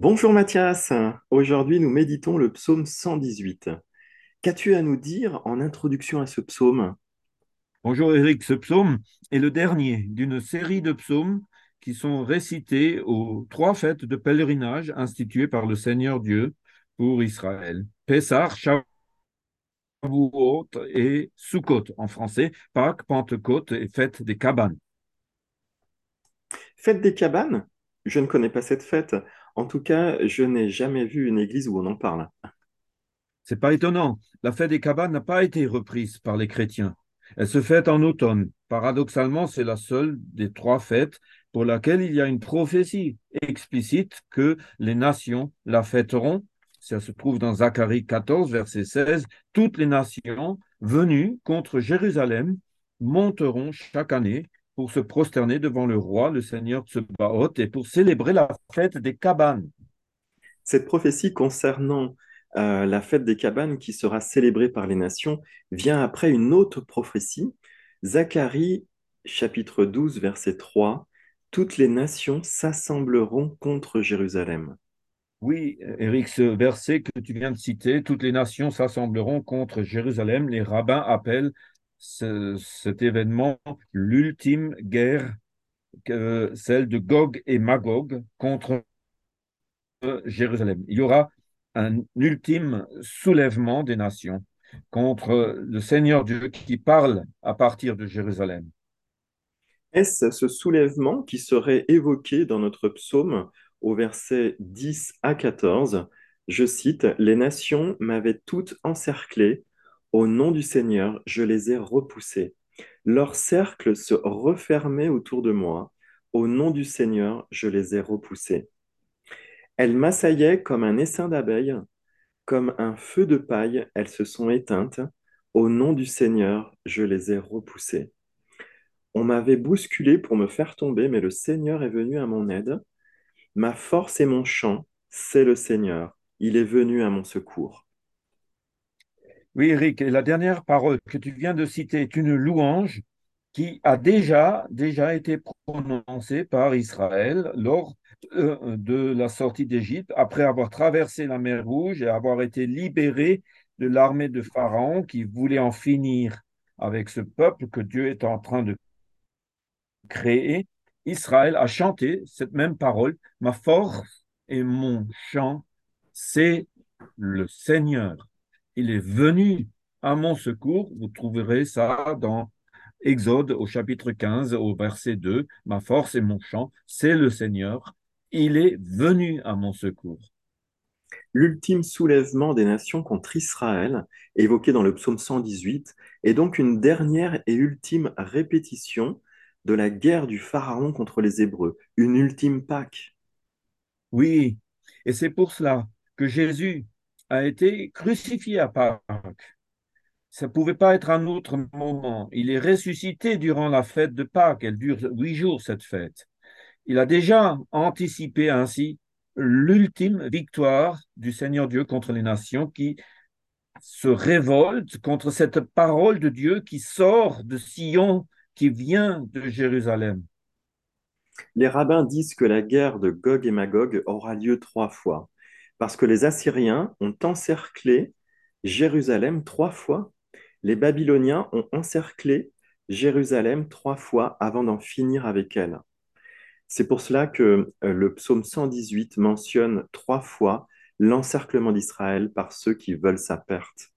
Bonjour Mathias, aujourd'hui nous méditons le psaume 118. Qu'as-tu à nous dire en introduction à ce psaume? Bonjour Eric, ce psaume est le dernier d'une série de psaumes qui sont récités aux trois fêtes de pèlerinage instituées par le Seigneur Dieu pour Israël. Pessah, Shavuot et Sukkot en français, Pâques, Pentecôte et fête des cabanes. Fête des cabanes? Je ne connais pas cette fête. En tout cas, je n'ai jamais vu une église où on en parle. C'est pas étonnant, la fête des cabanes n'a pas été reprise par les chrétiens. Elle se fête en automne. Paradoxalement, c'est la seule des trois fêtes pour laquelle il y a une prophétie explicite que les nations la fêteront. Ça se trouve dans Zacharie 14, verset 16. Toutes les nations venues contre Jérusalem monteront chaque année pour se prosterner devant le roi, le Seigneur Tsebaoth, et pour célébrer la fête des cabanes. Cette prophétie concernant euh, la fête des cabanes qui sera célébrée par les nations vient après une autre prophétie, Zacharie chapitre 12 verset 3, Toutes les nations s'assembleront contre Jérusalem. Oui, Eric, ce verset que tu viens de citer, toutes les nations s'assembleront contre Jérusalem. Les rabbins appellent ce, cet événement l'ultime guerre, celle de Gog et Magog contre Jérusalem. Il y aura un ultime soulèvement des nations contre le Seigneur Dieu qui parle à partir de Jérusalem. Est-ce ce soulèvement qui serait évoqué dans notre psaume au verset 10 à 14? Je cite, Les nations m'avaient toutes encerclé, au nom du Seigneur, je les ai repoussées. Leur cercle se refermait autour de moi, au nom du Seigneur, je les ai repoussées. Elles m'assaillaient comme un essaim d'abeilles, comme un feu de paille, elles se sont éteintes. Au nom du Seigneur, je les ai repoussées. On m'avait bousculé pour me faire tomber, mais le Seigneur est venu à mon aide. Ma force et mon chant, c'est le Seigneur. Il est venu à mon secours. Oui, Eric, la dernière parole que tu viens de citer est une louange qui a déjà, déjà été prononcée par Israël lors euh, de la sortie d'Égypte, après avoir traversé la mer Rouge et avoir été libéré de l'armée de Pharaon qui voulait en finir avec ce peuple que Dieu est en train de créer. Israël a chanté cette même parole, ma force et mon chant, c'est le Seigneur. Il est venu à mon secours. Vous trouverez ça dans Exode au chapitre 15, au verset 2. Ma force et mon chant, c'est le Seigneur. Il est venu à mon secours. L'ultime soulèvement des nations contre Israël, évoqué dans le psaume 118, est donc une dernière et ultime répétition de la guerre du Pharaon contre les Hébreux, une ultime Pâque. Oui, et c'est pour cela que Jésus a été crucifié à Pâques. Ça ne pouvait pas être un autre moment. Il est ressuscité durant la fête de Pâques. Elle dure huit jours, cette fête. Il a déjà anticipé ainsi l'ultime victoire du Seigneur Dieu contre les nations qui se révoltent contre cette parole de Dieu qui sort de Sion, qui vient de Jérusalem. Les rabbins disent que la guerre de Gog et Magog aura lieu trois fois parce que les Assyriens ont encerclé Jérusalem trois fois. Les Babyloniens ont encerclé Jérusalem trois fois avant d'en finir avec elle. C'est pour cela que euh, le psaume 118 mentionne trois fois l'encerclement d'Israël par ceux qui veulent sa perte.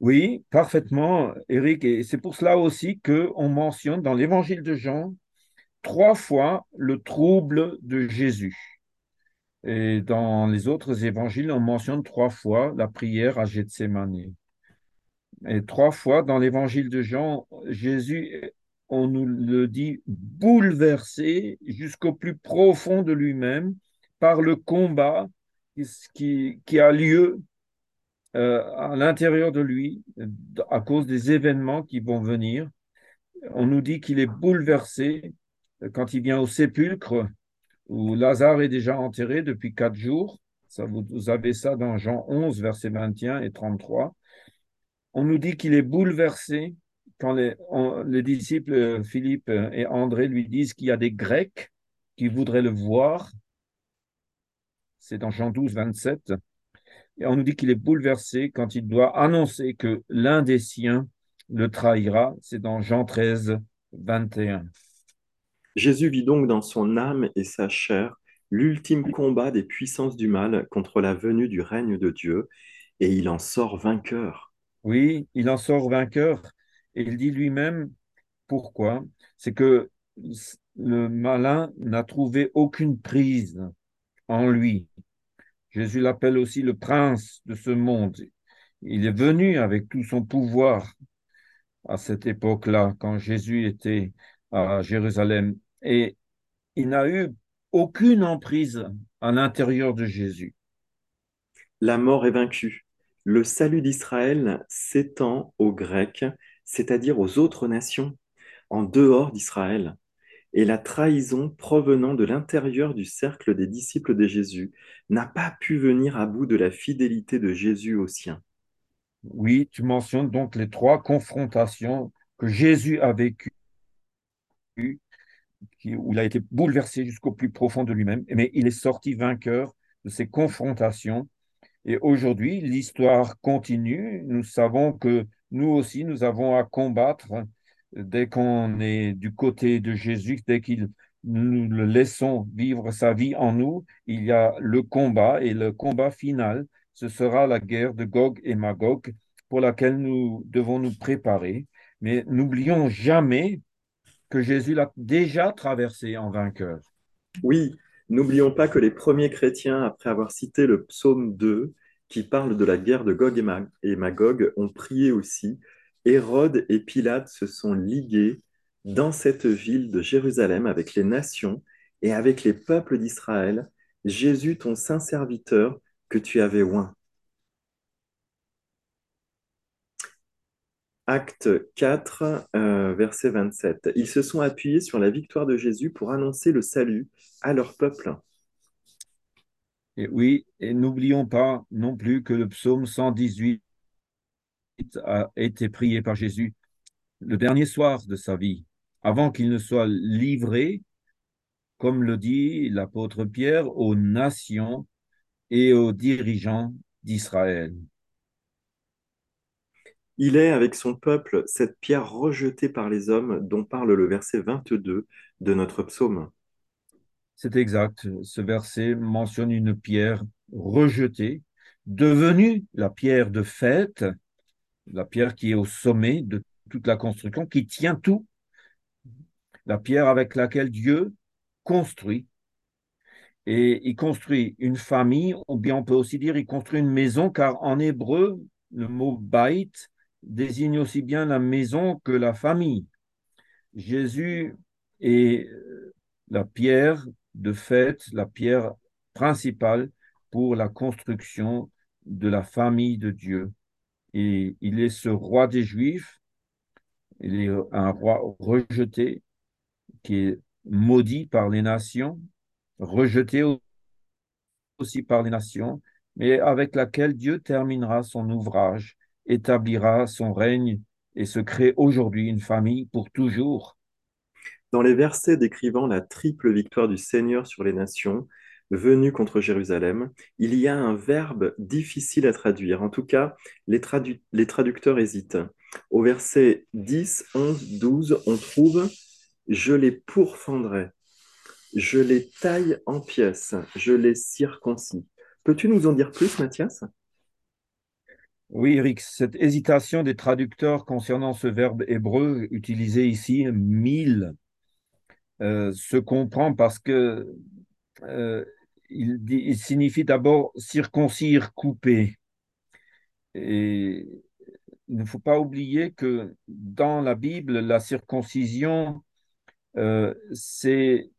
Oui, parfaitement, Eric. Et c'est pour cela aussi qu'on mentionne dans l'évangile de Jean trois fois le trouble de Jésus. Et dans les autres évangiles, on mentionne trois fois la prière à Gethsemane. Et trois fois dans l'évangile de Jean, Jésus, on nous le dit, bouleversé jusqu'au plus profond de lui-même par le combat qui, a lieu euh, à l'intérieur de lui à cause des événements qui vont venir. On nous dit qu'il est bouleversé quand il vient au sépulcre où Lazare est déjà enterré depuis quatre jours. Ça, vous, avez ça dans Jean 11, versets 21 et 33. On nous dit qu'il est bouleversé quand les, les, disciples Philippe et André lui disent qu'il y a des Grecs qui voudraient le voir. c'est dans Jean 12, 27. Et on nous dit qu'il est bouleversé quand il doit annoncer que l'un des siens le trahira, c'est dans Jean 13, 21. Jésus vit donc dans son âme et sa chair l'ultime combat des puissances du mal contre la venue du règne de Dieu, et il en sort vainqueur. Oui, il en sort vainqueur, et il dit lui-même pourquoi. C'est que le malin n'a trouvé aucune prise en lui. Jésus l'appelle aussi le prince de ce monde. Il est venu avec tout son pouvoir à cette époque-là, quand Jésus était à Jérusalem. Et il n'a eu aucune emprise à l'intérieur de Jésus. La mort est vaincue. Le salut d'Israël s'étend aux Grecs, c'est-à-dire aux autres nations, en dehors d'Israël. Et la trahison provenant de l'intérieur du cercle des disciples de Jésus n'a pas pu venir à bout de la fidélité de Jésus aux siens. Oui, tu mentionnes donc les trois confrontations que Jésus a vécues, où il a été bouleversé jusqu'au plus profond de lui-même, mais il est sorti vainqueur de ces confrontations. Et aujourd'hui, l'histoire continue. Nous savons que nous aussi, nous avons à combattre dès qu'on est du côté de Jésus, dès qu'il nous le laissons vivre sa vie en nous, il y a le combat et le combat final, ce sera la guerre de Gog et Magog pour laquelle nous devons nous préparer. Mais n'oublions jamais que Jésus l'a déjà traversé en vainqueur. Oui, n'oublions pas que les premiers chrétiens, après avoir cité le psaume 2, qui parle de la guerre de Gog et Magog, ont prié aussi. Hérode et Pilate se sont ligués dans cette ville de Jérusalem avec les nations et avec les peuples d'Israël, Jésus, ton saint serviteur, que tu avais oint. Acte 4, euh, verset 27. Ils se sont appuyés sur la victoire de Jésus pour annoncer le salut à leur peuple. Et oui, et n'oublions pas non plus que le psaume 118 a été prié par Jésus le dernier soir de sa vie, avant qu'il ne soit livré, comme le dit l'apôtre Pierre, aux nations et aux dirigeants d'Israël. Il est avec son peuple cette pierre rejetée par les hommes dont parle le verset 22 de notre psaume. C'est exact. Ce verset mentionne une pierre rejetée, devenue la pierre de fête, la pierre qui est au sommet de toute la construction, qui tient tout, la pierre avec laquelle Dieu construit. Et il construit une famille, ou bien on peut aussi dire il construit une maison, car en hébreu, le mot bait désigne aussi bien la maison que la famille. Jésus est euh, la pierre de fait, la pierre principale pour la construction de la famille de Dieu. Et il est ce roi des Juifs, il est un roi rejeté, qui est maudit par les nations, rejeté aussi par les nations, mais avec laquelle Dieu terminera son ouvrage établira son règne et se crée aujourd'hui une famille pour toujours. Dans les versets décrivant la triple victoire du Seigneur sur les nations, venues contre Jérusalem, il y a un verbe difficile à traduire. En tout cas, les, les traducteurs hésitent. Au verset 10, 11, 12, on trouve Je les pourfendrai, je les taille en pièces, je les circoncis. Peux-tu nous en dire plus, Mathias? Oui, Eric, cette hésitation des traducteurs concernant ce verbe hébreu utilisé ici, mille, euh, se comprend parce que euh, il, signifie d'abord circoncire, couper. Et il ne faut pas oublier que dans la Bible, la circoncision, euh, c'est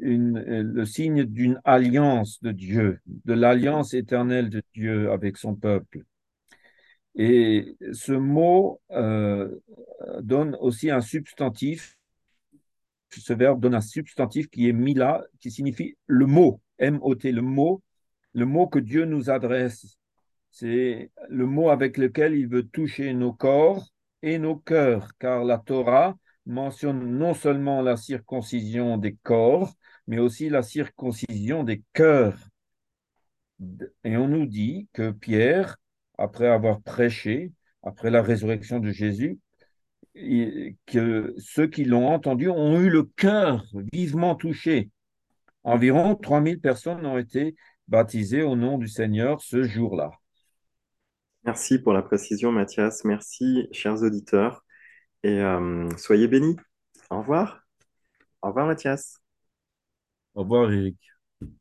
le signe d'une alliance de Dieu, de l'alliance éternelle de Dieu avec son peuple. Et ce mot euh, donne aussi un substantif. Ce verbe donne un substantif qui est mila, qui signifie le mot, M-O-T, le mot, le mot que Dieu nous adresse. C'est le mot avec lequel il veut toucher nos corps et nos cœurs, car la Torah mentionne non seulement la circoncision des corps, mais aussi la circoncision des cœurs. Et on nous dit que Pierre, après avoir prêché, après la résurrection de Jésus, que ceux qui l'ont entendu ont eu le cœur vivement touché. Environ 3000 personnes ont été baptisées au nom du Seigneur ce jour-là. Merci pour la précision, Mathias. Merci, chers auditeurs, et euh, soyez bénis. Au revoir. Au revoir, Mathias. Au revoir, Eric.